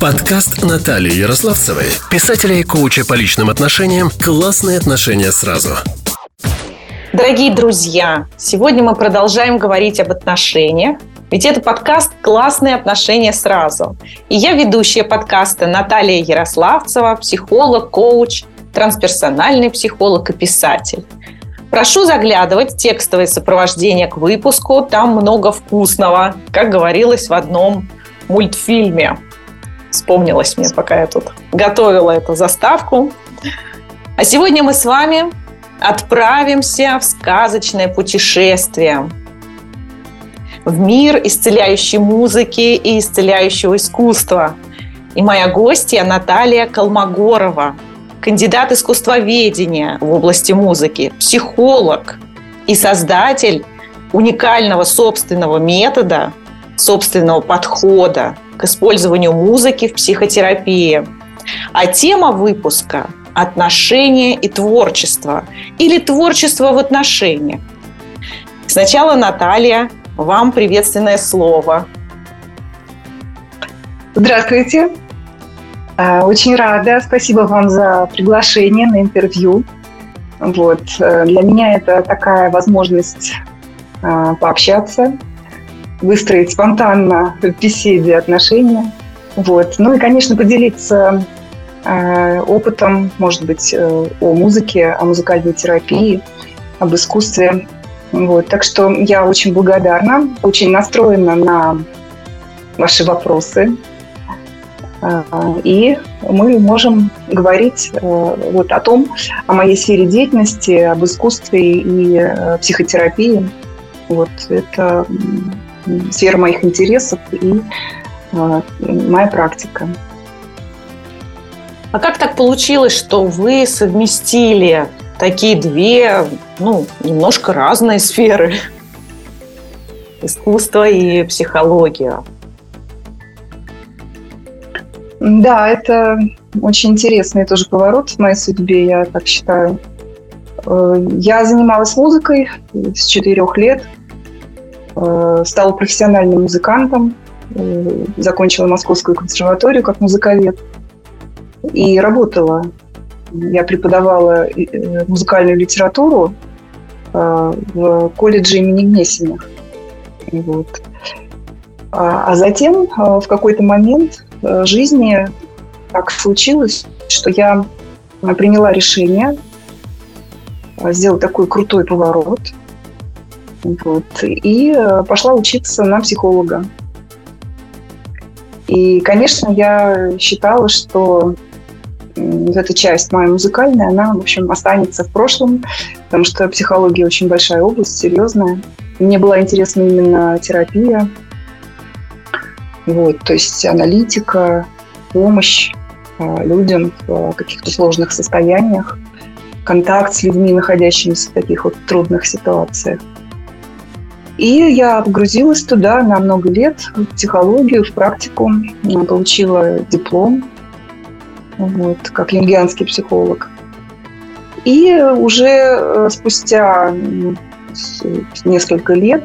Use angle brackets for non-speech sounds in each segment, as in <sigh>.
Подкаст Натальи Ярославцевой, писателя и коуча по личным отношениям «Классные отношения сразу». Дорогие друзья, сегодня мы продолжаем говорить об отношениях, ведь это подкаст «Классные отношения сразу». И я ведущая подкаста Наталья Ярославцева, психолог, коуч, трансперсональный психолог и писатель. Прошу заглядывать текстовое сопровождение к выпуску. Там много вкусного, как говорилось в одном мультфильме. Вспомнилось мне, пока я тут готовила эту заставку. А сегодня мы с вами отправимся в сказочное путешествие в мир исцеляющей музыки и исцеляющего искусства. И моя гостья Наталья Колмогорова, кандидат искусствоведения в области музыки, психолог и создатель уникального собственного метода, собственного подхода к использованию музыки в психотерапии. А тема выпуска – отношения и творчество или творчество в отношениях. Сначала, Наталья, вам приветственное слово. Здравствуйте. А, очень рада. Спасибо вам за приглашение на интервью. Вот. Э, для меня это такая возможность а, пообщаться, выстроить спонтанно в беседе отношения. Вот. Ну и, конечно, поделиться э, опытом, может быть, э, о музыке, о музыкальной терапии, об искусстве. Вот. Так что я очень благодарна, очень настроена на ваши вопросы. Э, и мы можем говорить вот о том, о моей сфере деятельности, об искусстве и психотерапии. Вот это сфера моих интересов и э, моя практика. А как так получилось, что вы совместили такие две, ну, немножко разные сферы? Искусство и психология. Да, это очень интересный тоже поворот в моей судьбе, я так считаю. Э, я занималась музыкой с четырех лет – стала профессиональным музыкантом, э, закончила Московскую консерваторию как музыковед и работала. Я преподавала э, музыкальную литературу в колледже имени Гнесиных. Вот. А, а затем в какой-то момент жизни так случилось, что я приняла решение сделать такой крутой поворот – вот. И э, пошла учиться на психолога. И, конечно, я считала, что вот эта часть моя музыкальная, она, в общем, останется в прошлом, потому что психология очень большая область, серьезная. Мне была интересна именно терапия, вот, то есть аналитика, помощь э, людям в каких-то сложных состояниях, контакт с людьми, находящимися в таких вот трудных ситуациях. И я погрузилась туда на много лет, в психологию, в практику. Получила диплом вот, как юнгианский психолог. И уже э, спустя несколько лет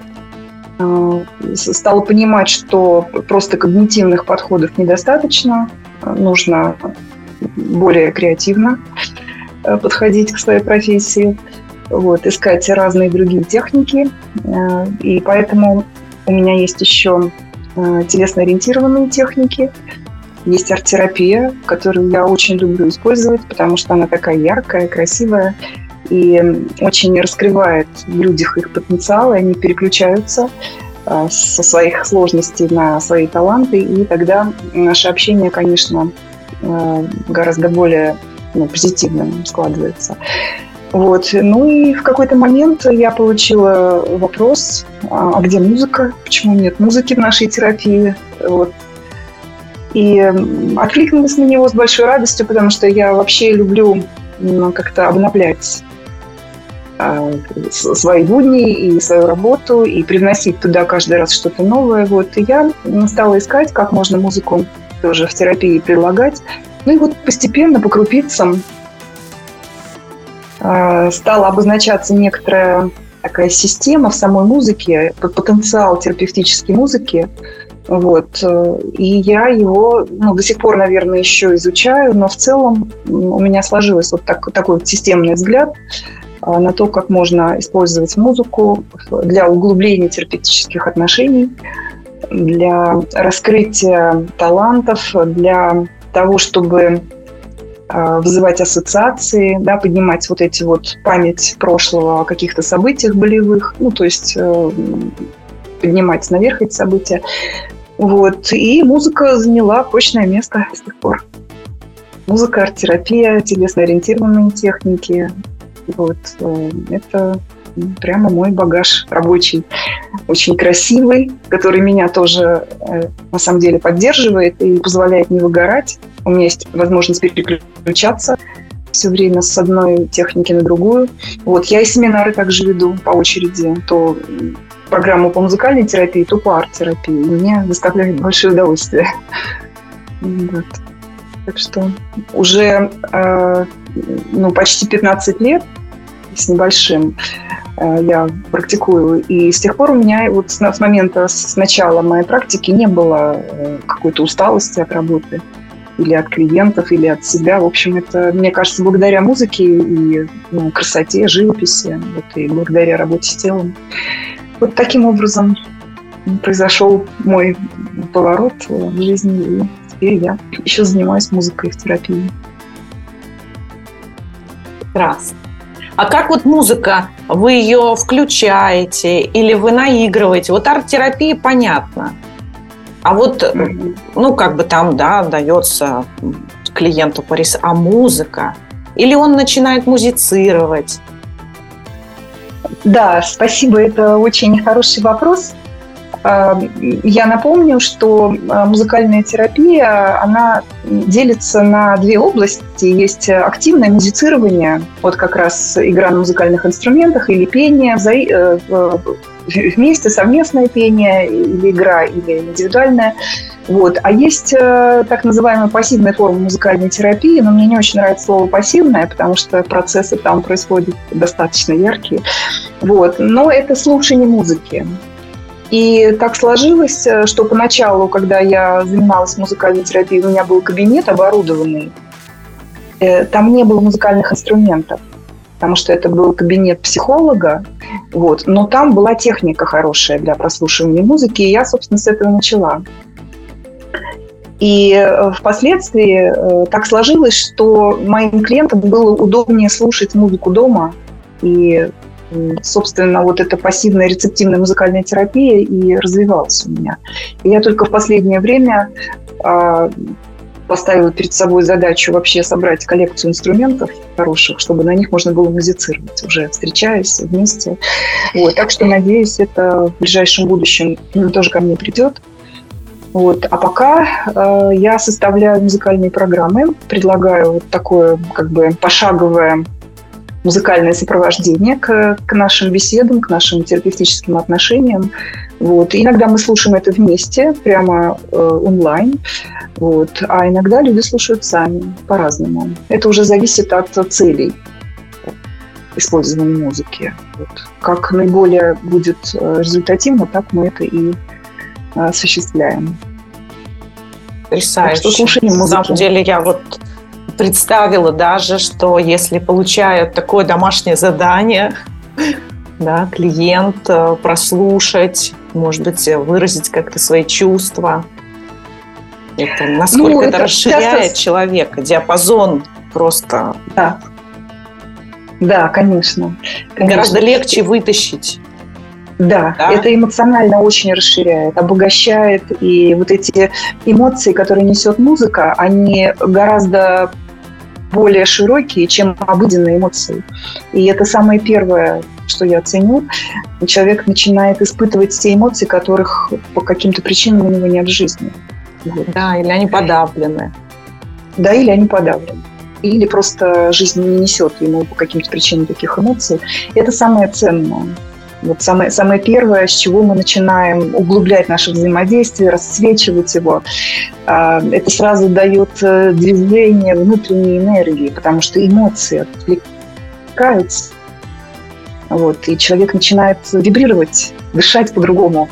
э, стала понимать, что просто когнитивных подходов недостаточно, нужно более креативно э, подходить к своей профессии вот, искать разные другие техники. Э, и поэтому у меня есть еще э, телесно-ориентированные техники, есть арт-терапия, которую я очень люблю использовать, потому что она такая яркая, красивая и очень раскрывает в людях их потенциал, и они переключаются э, со своих сложностей на свои таланты, и тогда наше общение, конечно, гораздо более ну, позитивным складывается. Вот. Ну и в какой-то момент я получила вопрос, а где музыка? Почему нет музыки в нашей терапии? Вот. И откликнулась на него с большой радостью, потому что я вообще люблю как-то обновлять а, свои будни и свою работу, и привносить туда каждый раз что-то новое. Вот. И я стала искать, как можно музыку тоже в терапии предлагать. Ну и вот постепенно, по крупицам, стала обозначаться некоторая такая система в самой музыке, потенциал терапевтической музыки, Вот. И я его ну, до сих пор, наверное, еще изучаю, но в целом у меня сложилось вот так, такой вот системный взгляд а, на то, как можно использовать музыку для углубления терапевтических отношений, для раскрытия талантов, для того, чтобы вызывать ассоциации, да, поднимать вот эти вот память прошлого о каких-то событиях болевых, ну, то есть э, поднимать наверх эти события. Вот. И музыка заняла почное место с тех пор. Музыка, арт-терапия, телесно-ориентированные техники. Вот. Э, это прямо мой багаж рабочий. Очень красивый, который меня тоже э, на самом деле поддерживает и позволяет не выгорать. У меня есть возможность переключаться все время с одной техники на другую. Вот, я и семинары также веду по очереди. То программу по музыкальной терапии, то по арт-терапии. Мне доставляет большое удовольствие. <laughs> Вот. Так что уже э, ну, почти 15 лет с небольшим э, я практикую. И с тех пор у меня вот с, с момента, с начала моей практики не было э, какой-то усталости от работы или от клиентов, или от себя. В общем, это, мне кажется, благодаря музыке и ну, красоте, живописи, вот, и благодаря работе с телом. Вот таким образом произошел мой поворот в жизни, и теперь я еще занимаюсь музыкой в терапии. Прекрасно. А как вот музыка, вы ее включаете или вы наигрываете? Вот арт-терапия, понятно. А вот, ну, как бы там, да, дается клиенту порис, а музыка? Или он начинает музицировать? Да, спасибо, это очень хороший вопрос. А, я напомню, что а, музыкальная терапия, она делится на две области. Есть активное музицирование, вот как раз игра на музыкальных инструментах или пение, э, вместе совместное пение или игра, или индивидуальное. Вот. А есть э, так называемая пассивная форма музыкальной терапии, но мне не очень нравится слово пассивная, потому что процессы там происходят достаточно яркие. Вот. Но это слушание музыки. И так сложилось, э, что поначалу, когда я занималась музыкальной терапией, у меня был кабинет оборудованный. Э, там не было музыкальных инструментов, потому что это был кабинет психолога. Вот. Но там была техника хорошая для прослушивания музыки, и я, собственно, с этого начала. И э, впоследствии так сложилось, что моим клиентам было удобнее слушать музыку дома и собственно, вот эта пассивная рецептивная музыкальная терапия и развивалась у меня. И я только в последнее время а, поставила перед собой задачу вообще собрать коллекцию инструментов хороших, чтобы на них можно было музицировать, уже встречаясь вместе. Вот, так что, надеюсь, это в ближайшем будущем тоже ко мне придет. Вот. А пока э, я составляю музыкальные программы, предлагаю вот такое как бы пошаговое музыкальное сопровождение к, к нашим беседам, к нашим терапевтическим отношениям. Вот. И иногда мы слушаем это вместе, прямо э, онлайн. Вот. А иногда люди слушают сами, по-разному. Это уже зависит от целей использования музыки. Вот. Как наиболее будет э, результативно, так мы это и э, осуществляем. Потрясающе. Так что слушаем музыку. На самом деле я вот представила даже, что если получают такое домашнее задание, да, клиент э, прослушать, может быть, выразить как-то свои чувства. Это насколько ну, это, это расширяет часто... человека, диапазон просто. Да. Да, конечно. конечно. Гораздо легче вытащить. Да, да, это эмоционально очень расширяет, обогащает. И вот эти эмоции, которые несет музыка, они гораздо более широкие, чем обыденные эмоции. И это самое первое, что я ценю. Человек начинает испытывать те эмоции, которых по каким-то причинам у него нет в жизни. Вот. Да, или они подавлены. Да, или они подавлены. Или просто жизнь не несет ему по каким-то причинам таких эмоций. Это самое ценное. Вот самое, самое первое, с чего мы начинаем углублять наше взаимодействие, расцвечивать его, а, это сразу дает э, движение внутренней энергии, потому что эмоции отвлекаются. Вот, и человек начинает вибрировать, дышать по-другому.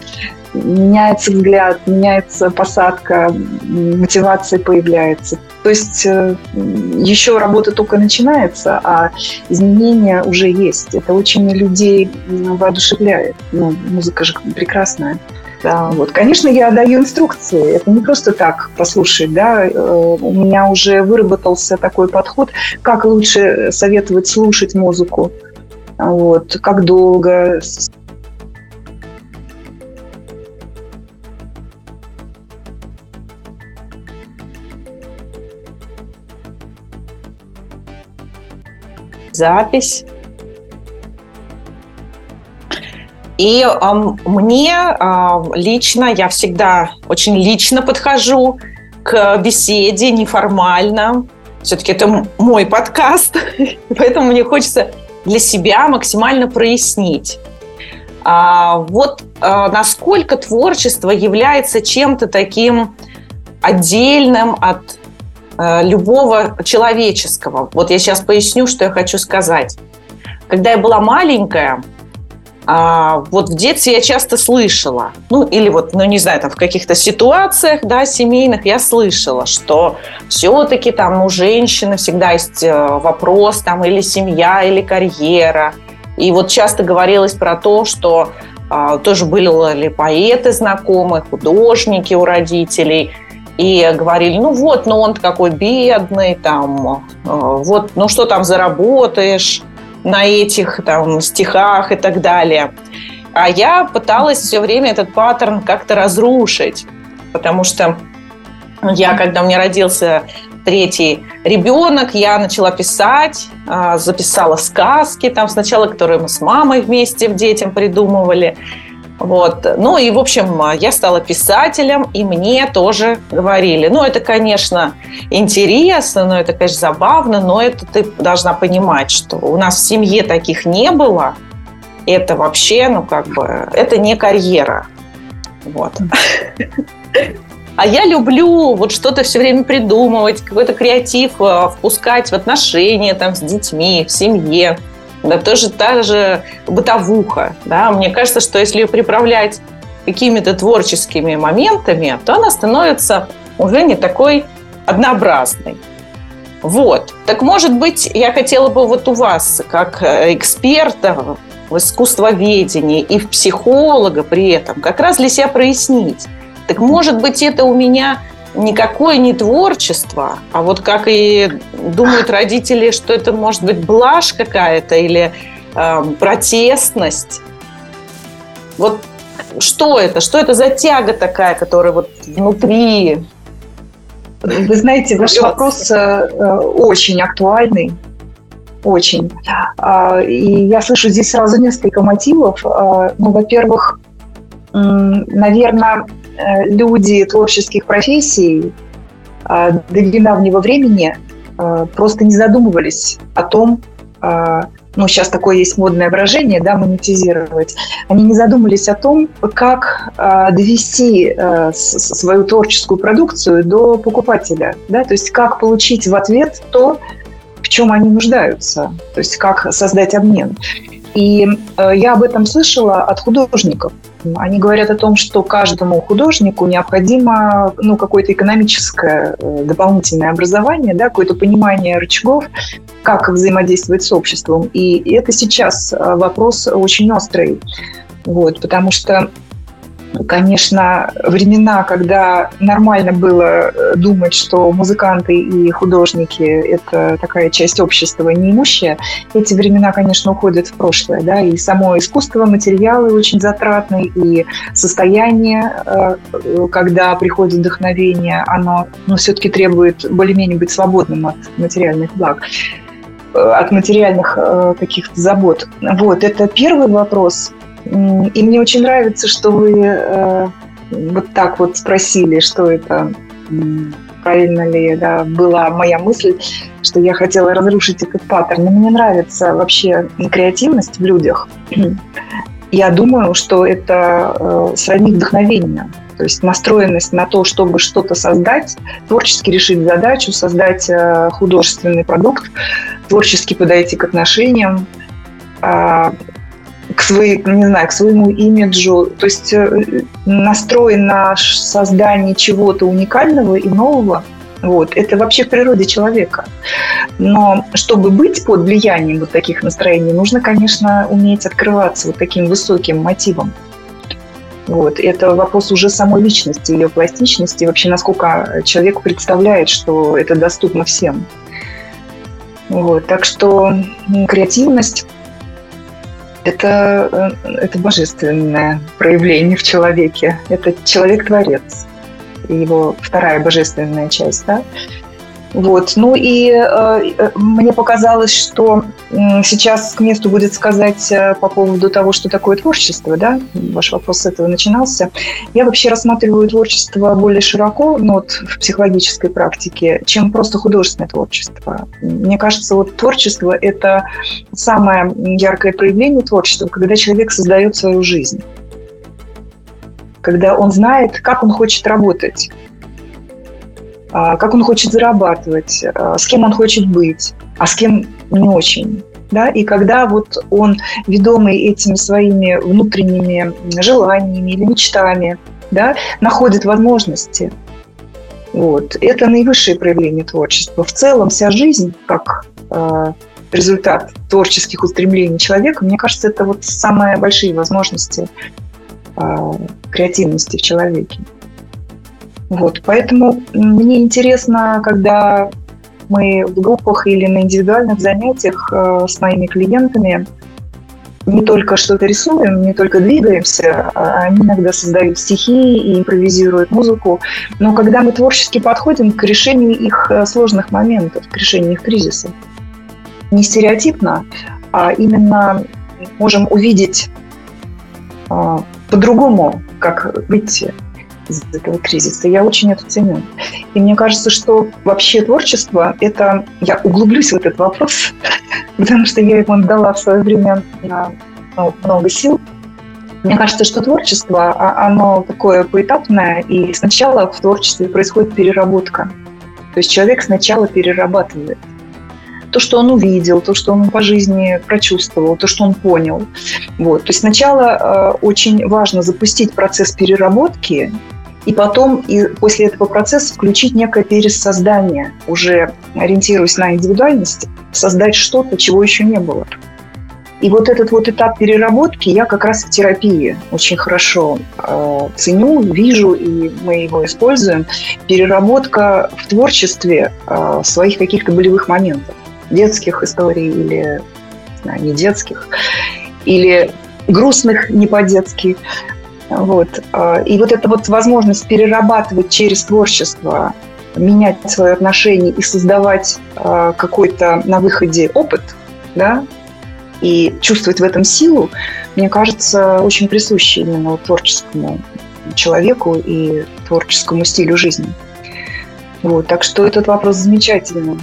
меняется взгляд, меняется посадка, мотивация появляется. То есть э, еще работа только начинается, а изменения уже есть. Это очень людей воодушевляет. Ну, музыка же прекрасная. Да. Вот. Конечно, я даю инструкции. Это не просто так послушать. Да? Э, у меня уже выработался такой подход, как лучше советовать слушать музыку, вот, как долго, запись. И э, мне э, лично, я всегда очень лично подхожу к беседе, неформально. Все-таки это мой подкаст, <laughs> поэтому мне хочется для себя максимально прояснить. А, вот а, насколько творчество является чем-то таким отдельным от любого человеческого. Вот я сейчас поясню, что я хочу сказать. Когда я была маленькая, а, вот в детстве я часто слышала, ну или вот, ну не знаю, там в каких-то ситуациях, да, семейных я слышала, что все-таки там у женщины всегда есть э, вопрос там или семья, или карьера. И вот часто говорилось про то, что а, тоже были ли поэты знакомые, художники у родителей, и говорили, ну вот, ну он какой бедный, там, э, вот, ну что там заработаешь, на этих там стихах и так далее. А я пыталась все время этот паттерн как-то разрушить, потому что я, когда у меня родился третий ребенок, я начала писать, а, записала сказки там сначала, которые мы с мамой вместе детям придумывали. Вот. Ну и, в общем, я стала писателем, и мне тоже говорили, ну, это, конечно, интересно, но это, конечно, забавно, но это ты должна понимать, что у нас в семье таких не было. Это вообще, ну, как бы, это не карьера. Вот. <laughs> А я люблю вот что-то все время придумывать, какой-то креатив э, впускать в отношения там, с детьми, в семье да, тоже та же бытовуха. Да? Мне кажется, что если ее приправлять какими-то творческими моментами, то она становится уже не такой однообразной. Вот. Так, может быть, я хотела бы вот у вас, как э, эксперта в искусствоведении и в психолога при этом, как раз для себя прояснить. Так, может быть, это у меня никакое не творчество, а вот как и думают <laughs> родители, что это может быть блажь какая-то или э, протестность. Вот что это? Что это за тяга такая, которая вот внутри? Вы знаете, ваш вопрос э, очень актуальный. Очень. А, и я слышу здесь сразу несколько мотивов. А, ну, во-первых, наверное, Э, люди творческих профессий э, до недавнего времени э, просто не задумывались о том, ну, сейчас такое есть модное выражение, да, монетизировать, они не задумались о том, как довести свою творческую продукцию до покупателя, да, то есть как получить в ответ то, в чем они нуждаются, то есть как создать обмен. И я об этом слышала от художников, они говорят о том, что каждому художнику необходимо ну, какое-то экономическое э, дополнительное образование, да, какое-то понимание рычагов, как взаимодействовать с обществом. И это сейчас э, вопрос очень острый. Вот, потому что Конечно, времена, когда нормально было э, думать, что музыканты и художники – это такая часть общества неимущая, эти времена, конечно, уходят в прошлое. Да? И само искусство, материалы очень затратные, и состояние, э, когда приходит вдохновение, оно ну, все-таки требует более-менее быть свободным от материальных благ э, от материальных каких-то забот. Вот, это первый вопрос. И мне очень нравится, что вы э, вот так вот спросили, что это, правильно ли да, была моя мысль, что я хотела разрушить этот паттерн. Но мне нравится вообще креативность в людях. <clears throat> Я думаю, что это э, сродни вдохновения. То есть настроенность на то, чтобы что-то создать, творчески решить задачу, создать э, художественный продукт, творчески подойти к отношениям, а, к, своей, не знаю, к своему имиджу, то есть э, настроен на создание чего-то уникального и нового, вот. Это вообще в природе человека. Но чтобы быть под влиянием вот таких настроений, нужно, конечно, уметь открываться вот таким высоким мотивом. Вот. Это вопрос уже самой личности, ее пластичности, вообще насколько человек представляет, что это доступно всем. Вот. Так что креативность это, э, это божественное проявление в человеке. Это человек-творец его вторая божественная часть, да. Вот. Ну и э, мне показалось, что э, сейчас к месту будет сказать э, по поводу того, что такое творчество, да, ваш вопрос с этого начинался. Я вообще рассматриваю творчество более широко, ну, вот в психологической практике, чем просто художественное творчество. Мне кажется, вот творчество – это самое яркое проявление творчества, когда человек создает свою жизнь когда он знает, как он хочет работать, как он хочет зарабатывать, а, с кем он хочет быть, а с кем не очень. Да? И когда вот он, ведомый этими своими внутренними желаниями или мечтами, да, находит возможности, вот, это наивысшее проявление творчества. В целом вся жизнь, как э, результат творческих устремлений человека, мне кажется, это вот самые большие возможности а, креативности в человеке. Вот, поэтому мне интересно, когда мы в группах или на индивидуальных занятиях э, с моими клиентами не только что-то рисуем, не только двигаемся, а они иногда создают стихи и импровизируют музыку. Но когда мы творчески подходим к решению их э, сложных моментов, к решению их кризисов, не стереотипно, а именно можем увидеть а, по-другому, как выйти из этого кризиса. Я очень это ценю. И мне кажется, что вообще творчество – это… Я углублюсь в этот вопрос, <laughs> потому что я ему дала в свое время ну, много сил. Мне кажется, что творчество, а, оно такое поэтапное, и сначала в творчестве происходит переработка. То есть человек сначала перерабатывает то, что он увидел, то, что он по жизни прочувствовал, то, что он понял. Вот. То есть сначала э, очень важно запустить процесс переработки, и потом и после этого процесса включить некое пересоздание, уже ориентируясь на индивидуальность, создать что-то, чего еще не было. И вот этот вот этап переработки я как раз в терапии очень хорошо э, ценю, вижу, и мы его используем. Переработка в творчестве э, своих каких-то болевых моментов детских историй или не, не детских, или грустных не по-детски. Вот. А, и вот эта вот возможность перерабатывать через творчество, менять свое отношение и создавать а, какой-то на выходе опыт, да, и чувствовать в этом силу, мне кажется, очень присуще именно творческому человеку и творческому стилю жизни. Вот, так что этот вопрос замечательный.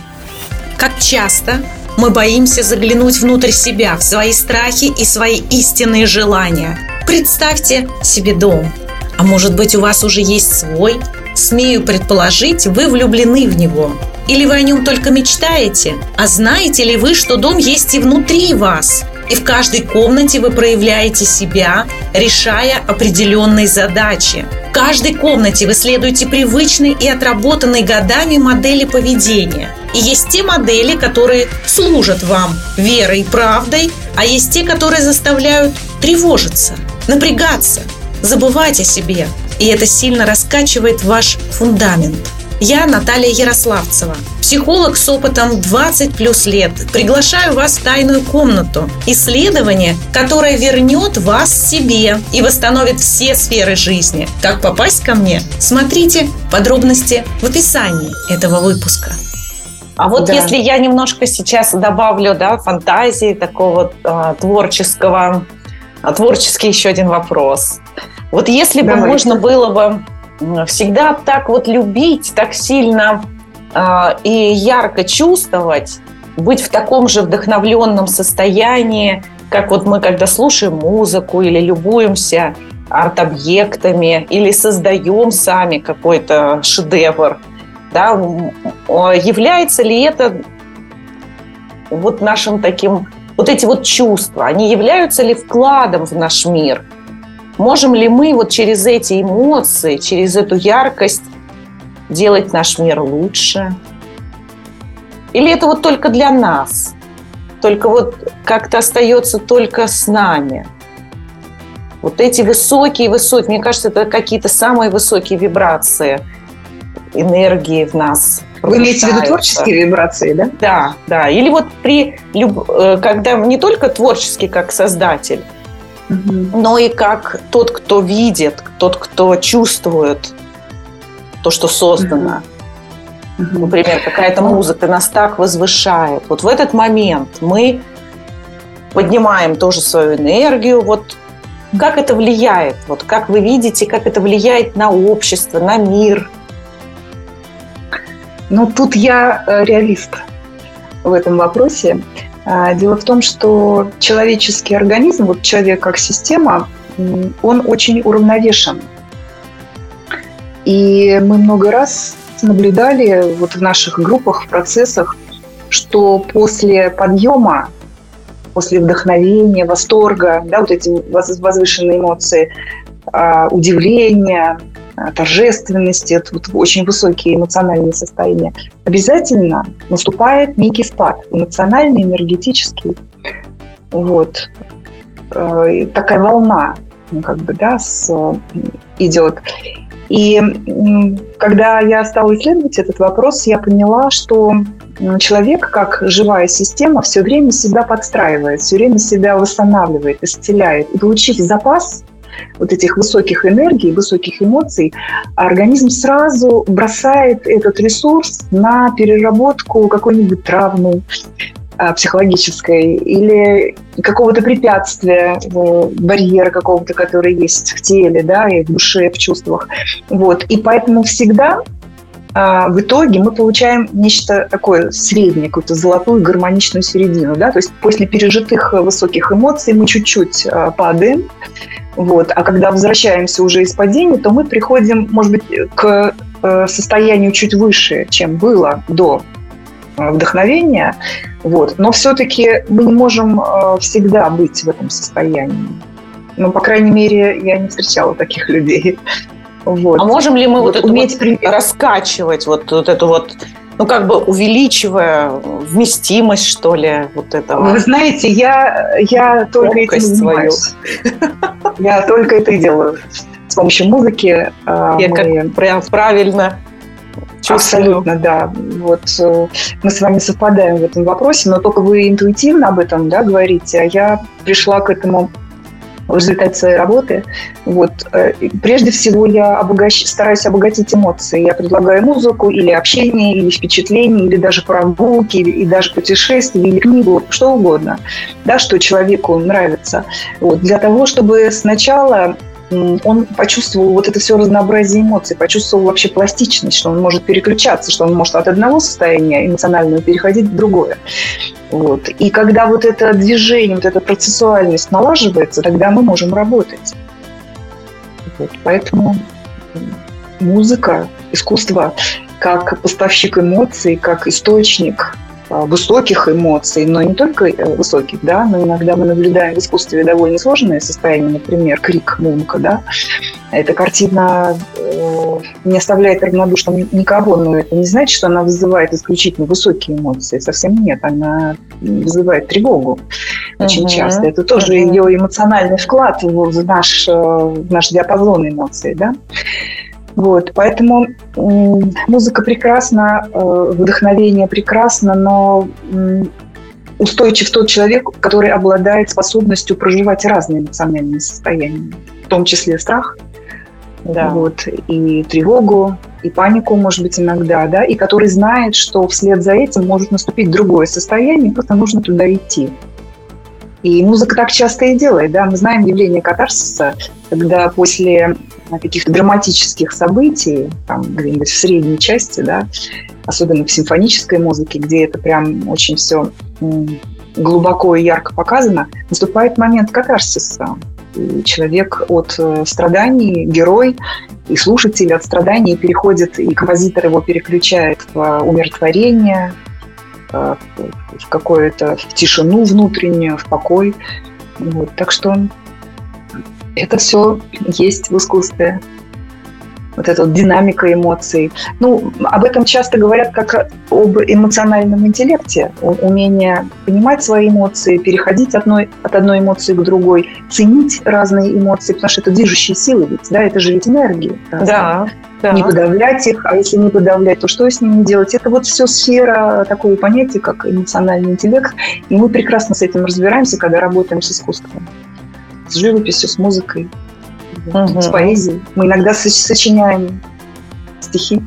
Как часто мы боимся заглянуть внутрь себя, в свои страхи и свои истинные желания. Представьте себе дом. А может быть, у вас уже есть свой? Смею предположить, вы влюблены в него. Или вы о нем только мечтаете? А знаете ли вы, что дом есть и внутри вас? И в каждой комнате вы проявляете себя, решая определенные задачи. В каждой комнате вы следуете привычной и отработанной годами модели поведения. И есть те модели, которые служат вам верой и правдой, а есть те, которые заставляют тревожиться, напрягаться, забывать о себе. И это сильно раскачивает ваш фундамент – я Наталья Ярославцева, психолог с опытом 20 плюс лет. Приглашаю вас в тайную комнату. Исследование, которое вернет вас себе и восстановит все сферы жизни. Как попасть ко мне? Смотрите подробности в описании этого выпуска. А вот да. если я немножко сейчас добавлю да, фантазии, такого э, творческого, творческий еще один вопрос. Вот если Давайте. бы можно было бы всегда так вот любить, так сильно э, и ярко чувствовать, быть в таком же вдохновленном состоянии, как вот мы, когда слушаем музыку или любуемся арт-объектами, или создаем сами какой-то шедевр, да, является ли это вот нашим таким вот эти вот чувства, они являются ли вкладом в наш мир? Можем ли мы вот через эти эмоции, через эту яркость делать наш мир лучше? Или это вот только для нас? Только вот как-то остается только с нами? Вот эти высокие, высокие, мне кажется, это какие-то самые высокие вибрации энергии в нас. Вы имеете в виду творческие вибрации, да? Да, да. Или вот при, э, когда не только творческий как создатель, угу. но и как тот, кто видит, тот, кто чувствует то, что создано. Угу. Например, какая-то музыка нас так возвышает. Вот в этот момент мы поднимаем тоже свою энергию. Вот как это влияет? Вот как вы видите, как это влияет на общество, на мир? Ну, тут я э, реалист в этом вопросе. А, дело в том, что человеческий организм, вот человек как система, он очень уравновешен. И мы много раз наблюдали вот в наших группах, в процессах, что после подъема, после вдохновения, восторга, да, вот эти возвышенные эмоции, а, удивления, торжественности, это вот очень высокие эмоциональные состояния, обязательно наступает некий спад, эмоциональный, энергетический. Вот. Э, такая волна, ну, как бы, да, с, идет. И когда я стала исследовать этот вопрос, я поняла, что человек, как живая система, все время себя подстраивает, все время себя восстанавливает, исцеляет. И получив запас вот этих высоких энергий, высоких эмоций, организм сразу бросает этот ресурс на переработку какой-нибудь травмы, а, психологической или какого-то препятствия, э, барьера какого-то, который есть в теле, да, и в душе, в чувствах. Вот. И поэтому всегда а, в итоге мы получаем нечто такое среднее, какую-то золотую гармоничную середину. Да? То есть после пережитых высоких эмоций мы чуть-чуть а, падаем, вот. а когда возвращаемся уже из падения, то мы приходим, может быть, к э, состоянию чуть выше, чем было до Э, вдохновения, вот. но все-таки мы не можем э, всегда быть в этом состоянии. Ну, по крайней мере, я не встречала таких <laughs> людей. Вот. А можем ли мы вот, вот уметь вот раскачивать вот, вот эту вот ну, как бы увеличивая вместимость, что ли, вот этого. Вы знаете, я, я только этим занимаюсь. Я только это и делаю. С помощью музыки. Э, я как прям правильно Чувствую. Абсолютно, да. Вот э, мы с вами совпадаем в этом вопросе, но только вы интуитивно об этом да, говорите, а я пришла к этому в результате своей работы. Вот. Э, прежде всего я обогащ... стараюсь обогатить эмоции. Я предлагаю музыку или общение, или впечатление, или даже прогулки, или, и даже путешествие, или книгу, что угодно, да, что человеку нравится. Вот. Для того, чтобы сначала он почувствовал вот это все разнообразие эмоций, почувствовал вообще пластичность, что он может переключаться, что он может от одного состояния эмоционального переходить в другое. Вот. И когда вот это движение, вот эта процессуальность налаживается, тогда мы можем работать. Вот. Поэтому музыка, искусство как поставщик эмоций, как источник высоких эмоций, но не только э, высоких, да, но иногда мы наблюдаем в искусстве довольно сложные состояния, например, крик Мунка, да. Эта картина э, не оставляет равнодушным никого, но это не значит, что она вызывает исключительно высокие эмоции. Совсем нет, она вызывает тревогу очень uh-huh. часто. Это тоже uh-huh. ее эмоциональный вклад в наш, э, в наш диапазон эмоций, да. Вот, поэтому музыка прекрасна, э, вдохновение прекрасно, но устойчив тот человек, который обладает способностью проживать разные эмоциональные состояния, в том числе страх, да. вот, и тревогу, и панику, может быть, иногда, да, и который знает, что вслед за этим может наступить другое состояние, просто нужно туда идти. И музыка так часто и делает, да, мы знаем явление катарсиса, когда после каких-то драматических событий, там где-нибудь в средней части, да, особенно в симфонической музыке, где это прям очень все глубоко и ярко показано, наступает момент катарсиса. И человек от э, страданий, герой, и слушатель от страданий переходит, и композитор его переключает в умиротворение, э, в какое-то в тишину внутреннюю, в покой. Вот. Так что это все есть в искусстве вот эта вот динамика эмоций. Ну, об этом часто говорят как об эмоциональном интеллекте, умение понимать свои эмоции, переходить от одной, от одной эмоции к другой, ценить разные эмоции, потому что это движущие силы ведь, да, это же ведь энергия. Да, да. Не подавлять их, а если не подавлять, то что с ними делать? Это вот все сфера такого понятия, как эмоциональный интеллект, и мы прекрасно с этим разбираемся, когда работаем с искусством, с живописью, с музыкой угу. с поэзией. Мы иногда сочиняем стихи.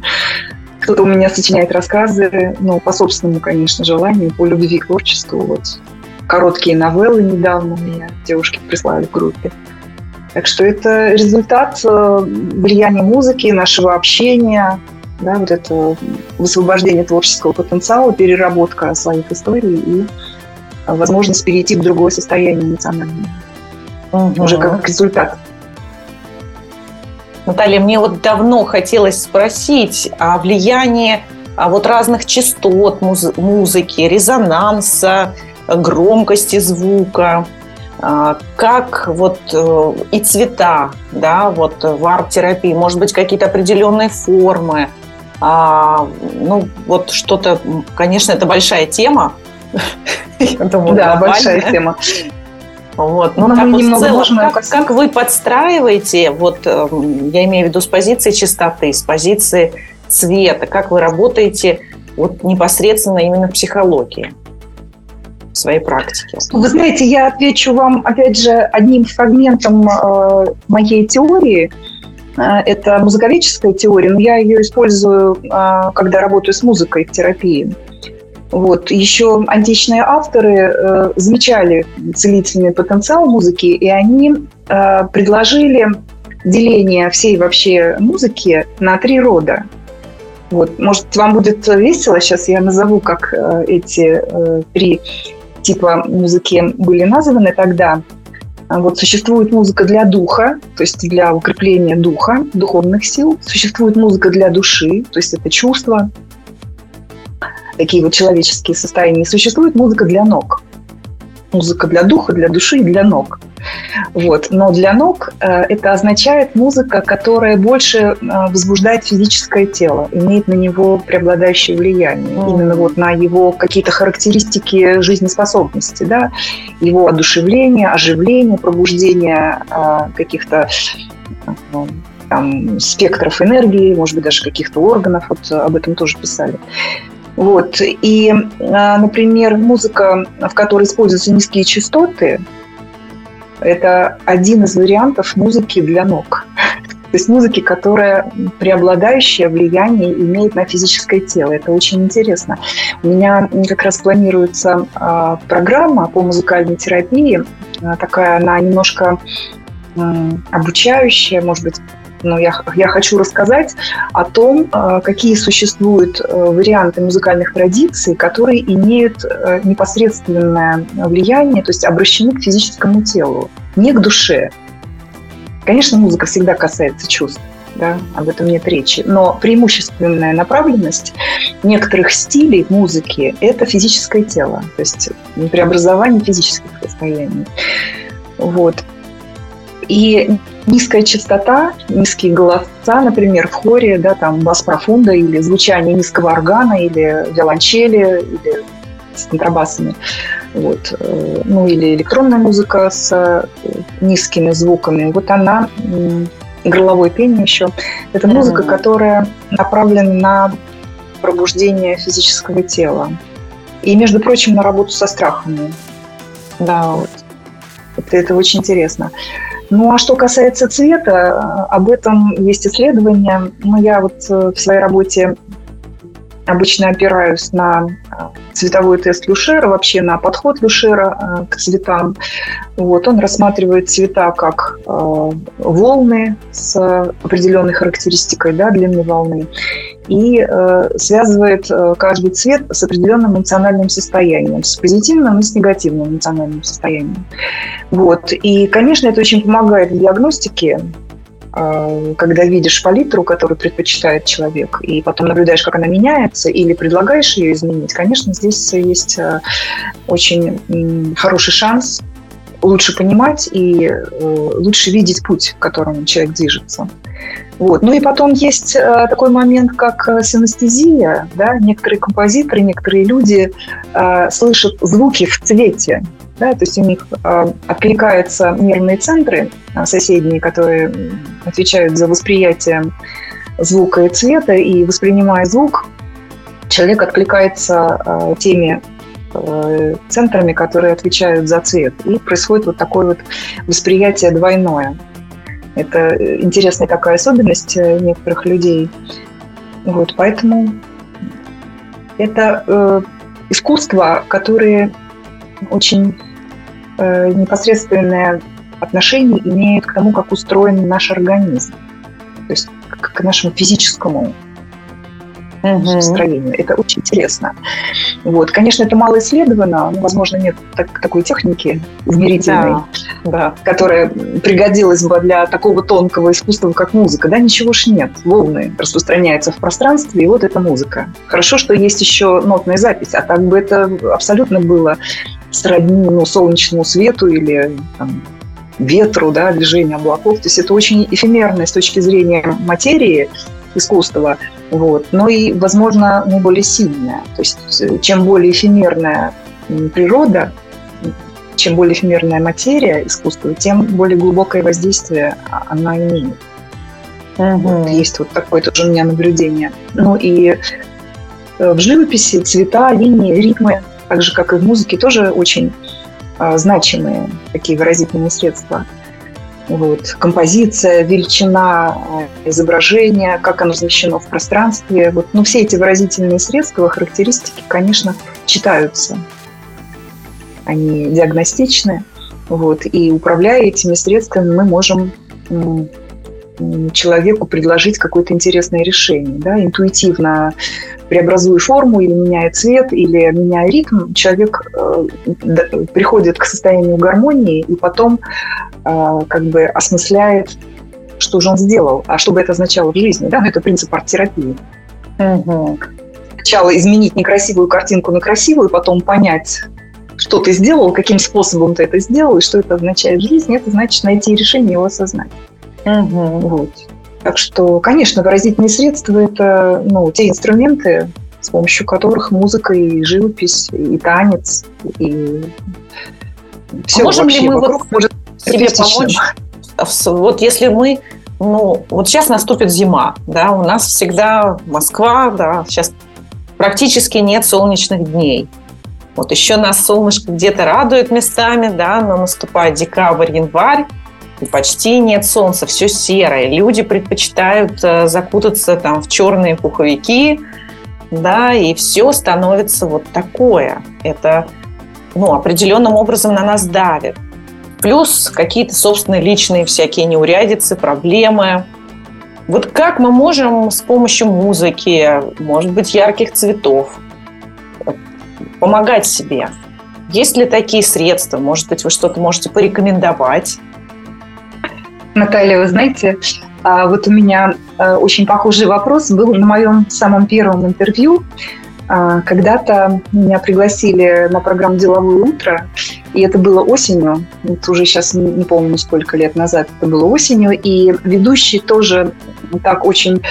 Кто-то у меня сочиняет рассказы, ну, по собственному, конечно, желанию, по любви к творчеству. Вот. Короткие новеллы недавно у меня девушки прислали в группе. Так что это результат э, влияния музыки, нашего общения, да, вот это высвобождение творческого потенциала, переработка своих историй и возможность перейти в другое состояние эмоциональное. Угу. Уже как результат. Наталья, мне вот давно хотелось спросить о влиянии а вот разных частот муз- музыки, резонанса, громкости звука, а, как вот э, и цвета, да, вот в арт-терапии, может быть, какие-то определенные формы, а, ну, вот что-то, конечно, это большая тема. <laughs> Я думаю, да, большая тема. Вот. Ну, как, вот целом, как, как вы подстраиваете, вот эм, я имею в виду с позиции чистоты, с позиции цвета, как вы работаете вот непосредственно именно в психологии? в своей практике? Вы знаете, я отвечу вам, опять же, одним фрагментом э, моей теории. Э, это музыковедческая теория, но я ее использую, э, когда работаю с музыкой в терапии. Вот. Еще античные авторы э, замечали целительный потенциал музыки, и они э, предложили деление всей вообще музыки на три рода. Вот. Может, вам будет весело, сейчас я назову, как э, эти э, три типа музыки были названы тогда. Вот существует музыка для духа, то есть для укрепления духа, духовных сил. Существует музыка для души, то есть это чувства, такие вот человеческие состояния. И существует музыка для ног. Музыка для духа, для души и для ног. Вот. Но для ног э, это означает музыка, которая больше э, возбуждает физическое тело, имеет на него преобладающее влияние. Mm. Именно вот на его какие-то характеристики жизнеспособности, да? его одушевление, оживление, пробуждение э, каких-то э, там, спектров энергии, может быть, даже каких-то органов. Вот об этом тоже писали. Вот. И, а, например, музыка, в которой используются низкие частоты, это один из вариантов музыки для ног. <laughs> То есть музыки, которая преобладающее влияние имеет на физическое тело. Это очень интересно. У меня как раз планируется э, программа по музыкальной терапии. Э, такая она немножко обучающая, может быть, но я, я хочу рассказать о том, э, какие существуют э, варианты музыкальных традиций, которые имеют э, непосредственное влияние, то есть обращены к физическому телу, не к душе. Конечно, музыка всегда касается чувств, да, об этом нет речи. Но преимущественная направленность некоторых стилей музыки – это физическое тело, то есть преобразование физических состояний. Вот. И низкая частота, низкие голоса, например, в хоре, да, там бас профунда или звучание низкого органа или виолончели или с контрабасами. Вот. Э, ну или электронная музыка с э, низкими звуками. Вот она, горловое пение еще, это музыка, которая направлена на пробуждение физического тела. И, между прочим, на работу со страхами. Да, вот. Это, это очень интересно. Ну а что касается цвета, об этом есть исследования. Ну, я вот э, в своей работе обычно опираюсь на э, цветовой тест Люшера, вообще на подход Люшера э, к цветам. Вот, он рассматривает цвета как волны с определенной характеристикой да, длины волны и э, связывает э, каждый цвет с определенным эмоциональным состоянием, с позитивным и с негативным эмоциональным состоянием. Вот. И, конечно, это очень помогает в диагностике а, когда видишь палитру, которую предпочитает человек, и потом наблюдаешь, как она меняется, или предлагаешь ее изменить, конечно, здесь есть а, очень хороший шанс лучше понимать и э, лучше видеть путь, к которому человек движется. Вот. Ну и потом есть э, такой момент, как э, синестезия. Да? Некоторые композиторы, некоторые люди э, слышат звуки в цвете. Да? То есть у них э, откликаются нервные центры э, соседние, которые отвечают за восприятие звука и цвета, и воспринимая звук, человек откликается э, теми Э, центрами, которые отвечают за цвет. И происходит вот такое вот восприятие двойное. Это интересная такая особенность э, некоторых людей. Вот, поэтому это э, искусства, которые очень э, непосредственное отношение имеют к тому, как устроен наш организм, то есть к, к нашему физическому угу. строению. Это очень интересно. Вот. Конечно, это мало исследовано, но, возможно, нет так, такой техники измерительной, да. Да, которая пригодилась бы для такого тонкого искусства, как музыка. Да, ничего ж нет. Волны распространяются в пространстве, и вот эта музыка. Хорошо, что есть еще нотная запись, а так бы это абсолютно было сродни ну, солнечному свету или там, ветру, да, движению облаков. То есть это очень эфемерно с точки зрения материи искусства, вот. но и, возможно, не более сильная. То есть э, чем более эфемерная природа, чем более эфемерная материя искусства, тем более глубокое воздействие она имеет. Угу. Вот, есть вот такое тоже у меня наблюдение. Ну и э, в живописи цвета, линии, ритмы, так же, как и в музыке, тоже очень а, значимые такие выразительные средства – вот, композиция, величина э, изображения, как оно замещено в пространстве. Вот, ну, все эти выразительные средства, характеристики, конечно, читаются. Они диагностичны. Вот, и управляя этими средствами, мы можем человеку предложить какое-то интересное решение. Да? Интуитивно преобразуя форму или меняя цвет, или меняя ритм, человек э, приходит к состоянию гармонии и потом э, как бы осмысляет, что же он сделал, а что бы это означало в жизни. Да? Ну, это принцип арт-терапии. Угу. Сначала изменить некрасивую картинку на красивую, потом понять, что ты сделал, каким способом ты это сделал, и что это означает в жизни, это значит найти решение его осознать. Угу. Вот. Так что, конечно, выразительные средства – это ну, те инструменты, с помощью которых музыка и живопись, и танец, и все а можем ли мы вот может себе помочь? Вот если мы ну, вот сейчас наступит зима, да, у нас всегда Москва, да, сейчас практически нет солнечных дней. Вот еще нас солнышко где-то радует местами, да, но наступает декабрь, январь, почти нет солнца, все серое. Люди предпочитают э, закутаться там в черные пуховики, да, и все становится вот такое. Это ну, определенным образом на нас давит. Плюс какие-то собственные личные всякие неурядицы, проблемы. Вот как мы можем с помощью музыки, может быть, ярких цветов, помогать себе? Есть ли такие средства? Может быть, вы что-то можете порекомендовать? Наталья, вы знаете, а, вот у меня а, очень похожий вопрос был на моем самом первом интервью. А, когда-то меня пригласили на программу «Деловое утро», и это было осенью, это уже сейчас не помню, сколько лет назад это было осенью, и ведущий тоже так очень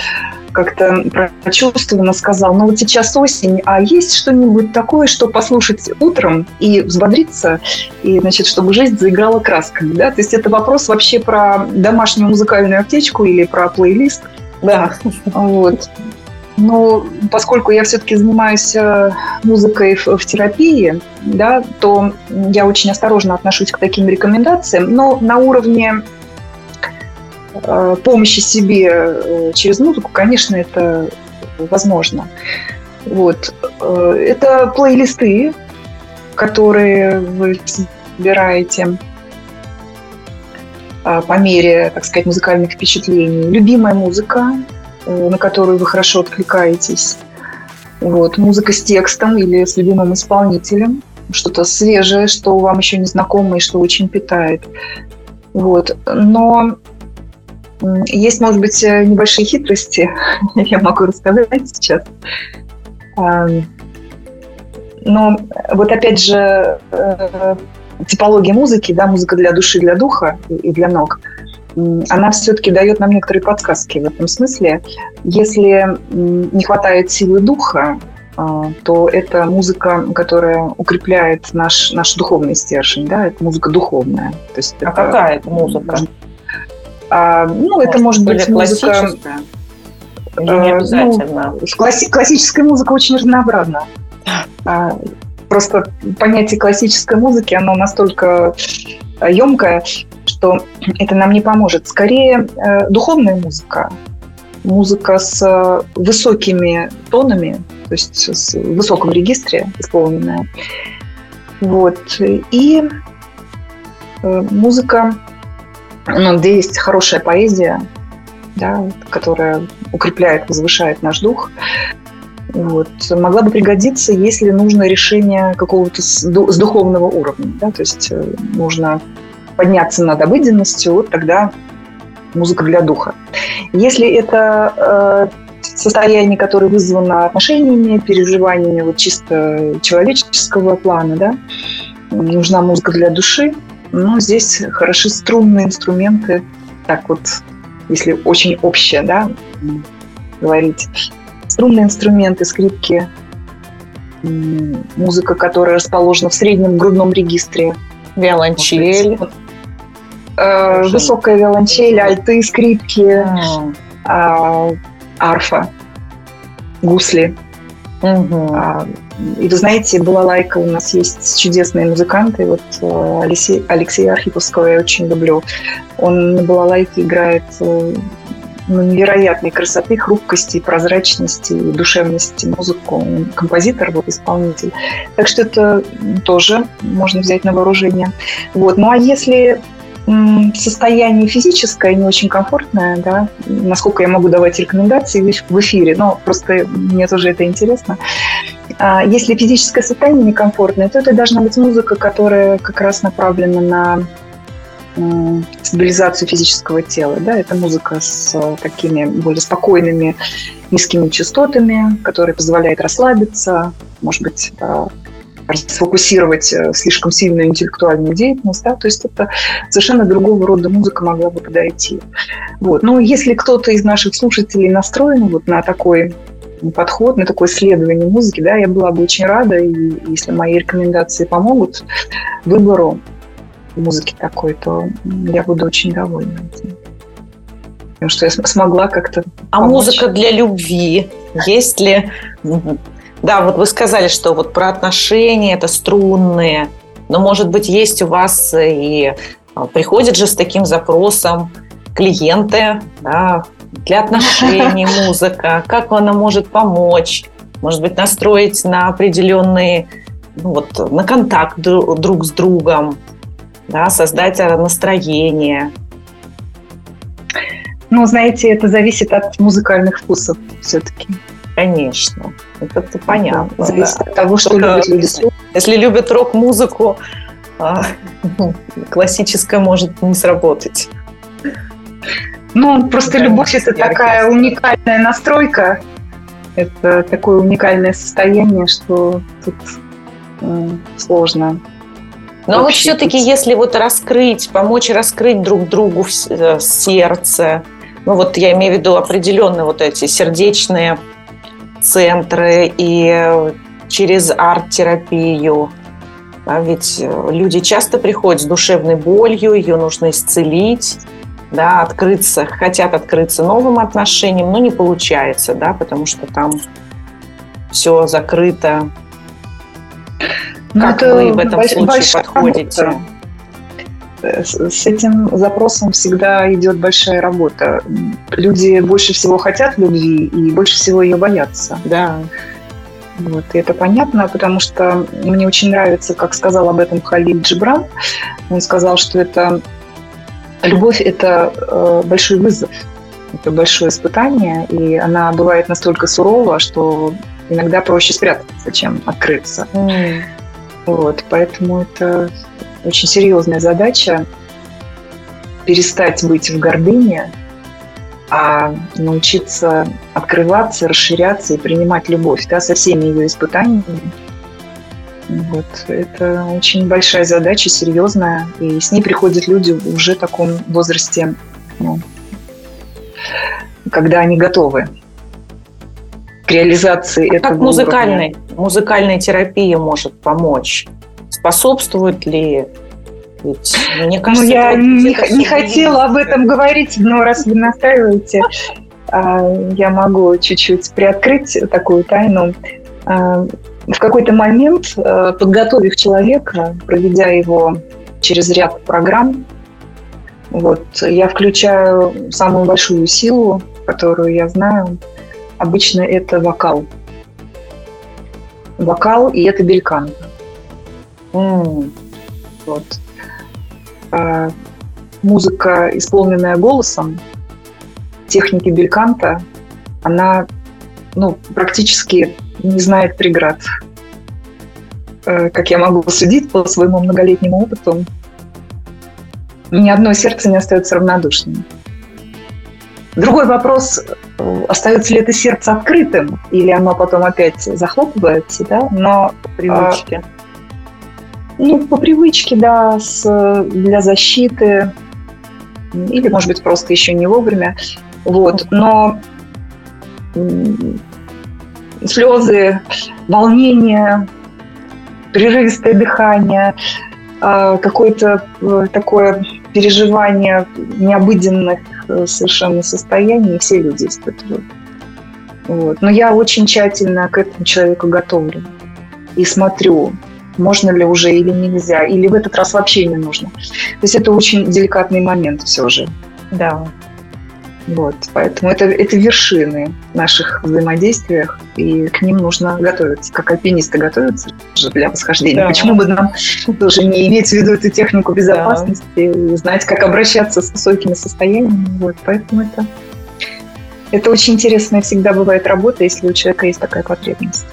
как-то прочувствованно сказал, ну вот сейчас осень, а есть что-нибудь такое, что послушать утром и взбодриться, и, значит, чтобы жизнь заиграла красками, да? То есть это вопрос вообще про домашнюю музыкальную аптечку или про плейлист. Да. Вот. Но поскольку я все-таки занимаюсь э, музыкой в, в терапии, да, то я очень осторожно отношусь к таким рекомендациям, но на уровне помощи себе э, через музыку, конечно, это возможно. Вот. Э, это плейлисты, которые вы собираете по мере, так сказать, музыкальных впечатлений. Любимая музыка, на которую вы хорошо откликаетесь. Вот. Музыка с текстом или с любимым исполнителем. Что-то свежее, что вам еще не знакомо и что очень питает. Вот. Но Есть, может быть, э, небольшие хитрости, <laughs> я могу рассказать сейчас. Но вот опять же, э, типология музыки, да, музыка для души, для духа и для ног, она все-таки дает нам некоторые подсказки в этом смысле. Если не хватает силы духа, а, то это музыка, которая укрепляет наш, наш духовный стержень, да, это музыка духовная. То есть а это, какая это музыка? А, ну, может, это может быть музыка... Или не обязательно? Ну, класси- классическая музыка очень разнообразна. А, просто понятие классической музыки, оно настолько емкое, что это нам не поможет. Скорее, э, духовная музыка, музыка с э, высокими тонами, то есть с высоком регистре исполненная. Вот. И э, музыка, ну, где есть хорошая поэзия, да, которая укрепляет, возвышает наш дух, вот. Могла бы пригодиться, если нужно решение какого-то с, духовного уровня. Да? То есть э, нужно подняться над обыденностью, вот тогда музыка для духа. Если это э, состояние, которое вызвано отношениями, переживаниями вот чисто человеческого плана, да, нужна музыка для души, но здесь хороши струнные инструменты, так вот, если очень общее, да, говорить струнные инструменты, скрипки, музыка, которая расположена в среднем грудном регистре. Виолончель. Э, высокая виолончель, альты, скрипки, а, арфа, гусли. Угу. И вы знаете, была лайка, у нас есть чудесные музыканты. Вот э, Алексей, Алексея Архиповского я очень люблю. Он на балалайке играет э, ну, невероятной красоты, хрупкости, прозрачности душевности музыку. композитор, вот исполнитель. Так что это тоже можно взять на вооружение. Вот. Ну а если состояние физическое не очень комфортное, да, насколько я могу давать рекомендации в эфире, но просто мне тоже это интересно. А если физическое состояние некомфортное, то это должна быть музыка, которая как раз направлена на стабилизацию физического тела. Да? Это музыка с э, такими более спокойными низкими частотами, которая позволяет расслабиться, может быть, э, сфокусировать э, слишком сильную интеллектуальную деятельность, да, то есть это совершенно другого рода музыка могла бы подойти. Вот. Но если кто-то из наших слушателей настроен вот на такой подход, на такое исследование музыки, да, я была бы очень рада, и если мои рекомендации помогут выбору музыки такой, то я буду очень довольна этим. Потому что я смогла как-то А помочь. музыка для любви есть ли? Да, вот вы сказали, что вот про отношения, это струнные, но, может быть, есть у вас и а, приходят же с таким запросом клиенты, да, для отношений <laughs> музыка, как она может помочь, может быть, настроить на определенные, ну, вот, на контакт друг с другом, да, создать настроение. Ну, знаете, это зависит от музыкальных вкусов все-таки. Конечно, это понятно. Зависит да. от того, что Только, любят люди. Если любят рок-музыку, а, <laughs> классическая может не сработать. Ну, просто да, любовь – это такая уникальная настройка, это такое уникальное состояние, что тут э, сложно но вот все-таки, если вот раскрыть, помочь раскрыть друг другу э, сердце, ну вот я имею в виду определенные вот эти сердечные центры и через арт-терапию. Да, ведь э, люди часто приходят с душевной болью, ее нужно исцелить, да, открыться, хотят открыться новым отношениям, но не получается, да, потому что там все закрыто ну, как вы в этом больш, случае подходите? Работа. С этим запросом всегда идет большая работа. Люди больше всего хотят любви и больше всего ее боятся. Да. Вот, и это понятно, потому что мне очень нравится, как сказал об этом Халиль Джибран. Он сказал, что это любовь – это э, большой вызов, это большое испытание, и она бывает настолько сурова, что иногда проще спрятаться, чем открыться. Mm. Вот, поэтому это очень серьезная задача перестать быть в гордыне а научиться открываться, расширяться и принимать любовь да, со всеми ее испытаниями. Вот. Это очень большая задача, серьезная, и с ней приходят люди уже в таком возрасте, ну, когда они готовы к реализации как этого. Как музыкальной, музыкальная терапия может помочь? Способствует ли ведь, мне ну, кажется, ну, я не, не хотела об этом говорить, но раз вы настаиваете, а, я могу чуть-чуть приоткрыть такую тайну. В какой-то момент, а, подготовив человека, проведя его через ряд программ, вот, я включаю самую большую силу, которую я знаю. Обычно это вокал. Вокал, и это бельканто. Mm. Вот. А, музыка, исполненная голосом, техники бельканта, она ну, практически не знает преград. Э, как я могу судить по своему многолетнему опыту, ни одно сердце не остается равнодушным. Другой вопрос, остается ли это сердце открытым, или оно потом опять захлопывается, да? Но привычки. А, ну, по привычке, да, с, для защиты, или, может быть, просто еще не вовремя. Вот. Но слезы, волнение, прерывистое дыхание, а, какое-то э, такое переживание необыденных э, совершенно состояний все люди испытывают. Вот. Но я очень тщательно к этому человеку готовлю и смотрю, можно ли уже или нельзя, или в этот раз вообще не нужно. То есть это очень деликатный момент все же. Да. Вот, поэтому это, это вершины наших взаимодействиях, и к ним нужно готовиться, как альпинисты готовятся для восхождения. Да. Почему бы нам тоже не иметь в виду эту технику безопасности, да. знать, как обращаться с высокими состояниями. Вот, поэтому это, это очень интересная всегда бывает работа, если у человека есть такая потребность.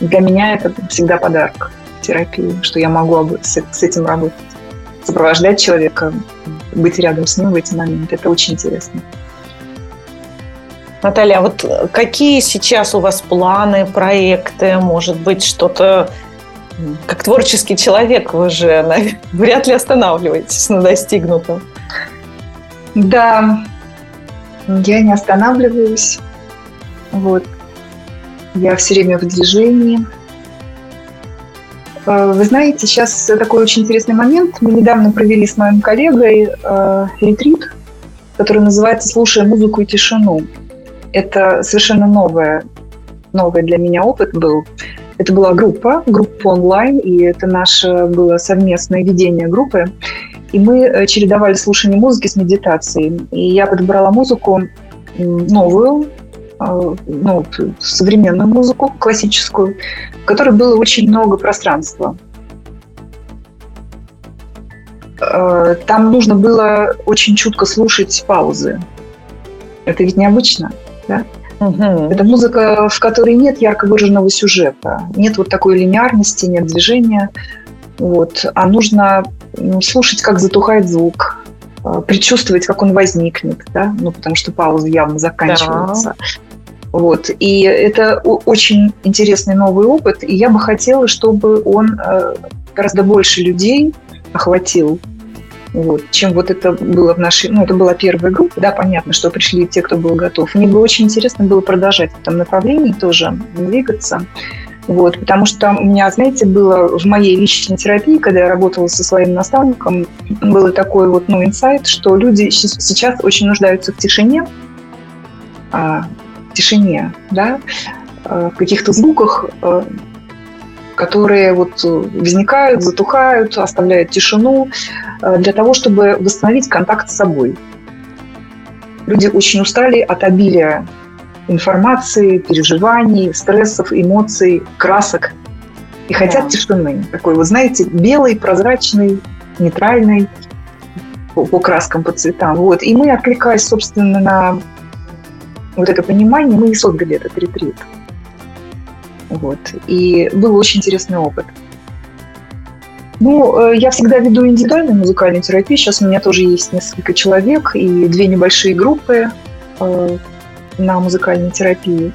Для меня это всегда подарок терапии, что я могу с, с этим работать. Сопровождать человека, быть рядом с ним в эти моменты. Это очень интересно. Наталья, а вот какие сейчас у вас планы, проекты? Может быть, что-то как творческий человек вы же <laughs> наверное, вряд ли останавливаетесь на достигнутом. Да, я не останавливаюсь. Вот. Я все время в движении. Э, вы знаете, сейчас такой очень интересный момент. Мы недавно провели с моим коллегой э, ретрит, который называется «Слушая музыку и тишину». Это совершенно новое, новый для меня опыт был. Это была группа, группа онлайн, и это наше было совместное ведение группы. И мы э, чередовали слушание музыки с медитацией. И я подобрала музыку новую, а, ну, современную музыку, классическую, в которой было очень много пространства. А, там нужно было очень чутко слушать паузы. Это ведь необычно, да? Угу. Это музыка, в которой нет ярко выраженного сюжета, нет вот такой линейности, нет движения, вот, а нужно слушать, как затухает звук, а, предчувствовать, как он возникнет, да, ну, потому что пауза явно заканчивается. Да. Вот. И это очень интересный новый опыт, и я бы хотела, чтобы он э, гораздо больше людей охватил, вот, чем вот это было в нашей... Ну, это была первая группа, да, понятно, что пришли те, кто был готов. Мне бы очень интересно было продолжать в этом направлении тоже двигаться. Вот, потому что у меня, знаете, было в моей личной терапии, когда я работала со своим наставником, был такой вот, ну, инсайт, что люди сейчас очень нуждаются в тишине, а, тишине, да, э, в каких-то звуках, э, которые вот возникают, затухают, оставляют тишину э, для того, чтобы восстановить контакт с собой. Люди очень устали от обилия информации, переживаний, стрессов, эмоций, красок и хотят да. тишины. Такой, вот знаете, белый, прозрачный, нейтральный по, по краскам, по цветам. Вот. И мы, откликаясь, собственно, на вот это понимание, мы и создали этот ретрит. Вот. И был очень интересный опыт. Ну, э, я всегда веду индивидуальную музыкальную терапию. Сейчас у меня тоже есть несколько человек и две небольшие группы. на музыкальной терапии.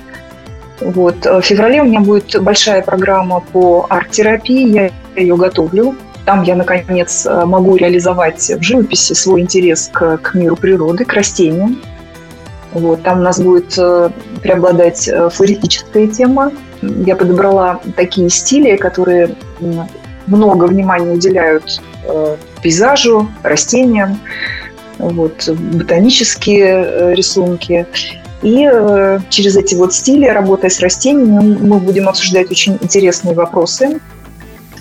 Вот. В феврале у меня будет большая программа по арт-терапии, я ее готовлю. Там я, наконец, могу реализовать в живописи свой интерес к, к миру природы, к растениям. Вот, там у нас будет э, преобладать э, флористическая тема. Я подобрала такие стили, которые много внимания уделяют э, пейзажу, растениям, вот, ботанические рисунки. И через эти вот стили, работая с растениями, мы будем обсуждать очень интересные вопросы.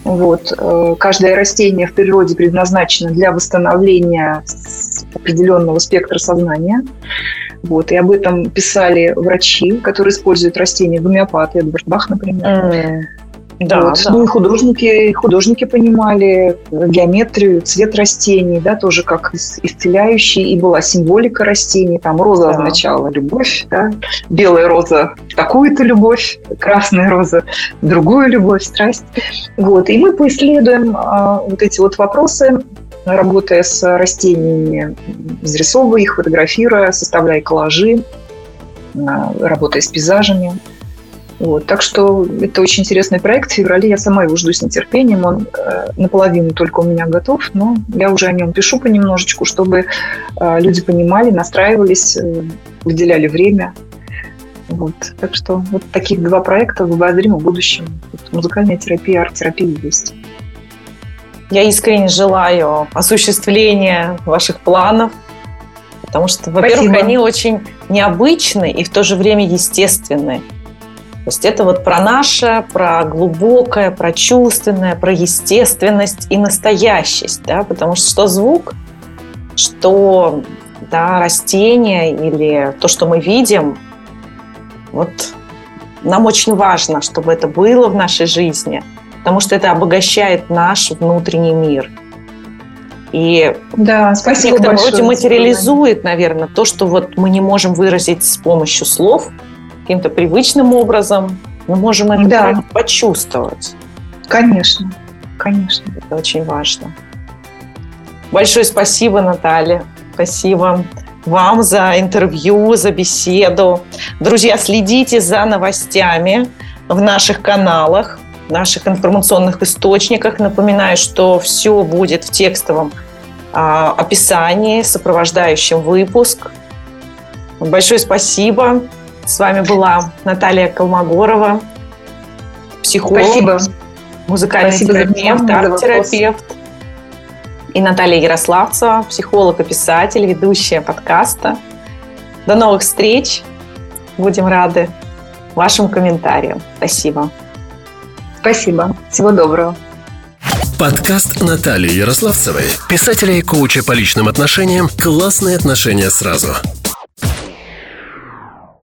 Вот. Каждое растение в природе предназначено для восстановления определенного спектра сознания. Вот, и об этом писали врачи, которые используют растения, гомеопаты, Эдвард Бах, например. Mm. Да, вот. да. Ну и художники, художники понимали геометрию, цвет растений, да, тоже как исцеляющий, и была символика растений. Там роза да. означала любовь, да, белая роза такую-то любовь, красная роза другую любовь, страсть. Вот. И мы поисследуем а, вот эти вот вопросы работая с растениями, зарисовывая их, фотографируя, составляя коллажи, а, работая с пейзажами. Вот. Так что это очень интересный проект. В феврале я сама его жду с нетерпением. Он э, наполовину только у меня готов, но я уже о нем пишу понемножечку, чтобы э, люди понимали, настраивались, э, выделяли время. Вот. Так что вот таких два проекта в обозримом будущем. Вот музыкальная терапия, арт-терапия есть. Я искренне желаю осуществления ваших планов, потому что, во-первых, они очень необычны и в то же время естественные. То есть это вот про наше, про глубокое, про чувственное, про естественность и настоящесть, да, потому что что звук, что да, растение или то, что мы видим, вот нам очень важно, чтобы это было в нашей жизни – потому что это обогащает наш внутренний мир. И да, спасибо в некотором роде материализует, наверное, то, что вот мы не можем выразить с помощью слов каким-то привычным образом. Мы можем это да. почувствовать. Конечно, конечно. Это очень важно. Большое спасибо, Наталья. Спасибо вам за интервью, за беседу. Друзья, следите за новостями в наших каналах наших информационных источниках. Напоминаю, что все будет в текстовом а, описании, сопровождающем выпуск. Большое спасибо. С вами была Наталья Колмогорова, психолог, спасибо. музыкальный спасибо терапевт, арт-терапевт. И Наталья Ярославцева, психолог и писатель, ведущая подкаста. До новых встреч. Будем рады вашим комментариям. Спасибо. Спасибо. Всего доброго. Подкаст Натальи Ярославцевой, писателя и коуча по личным отношениям «Классные отношения сразу».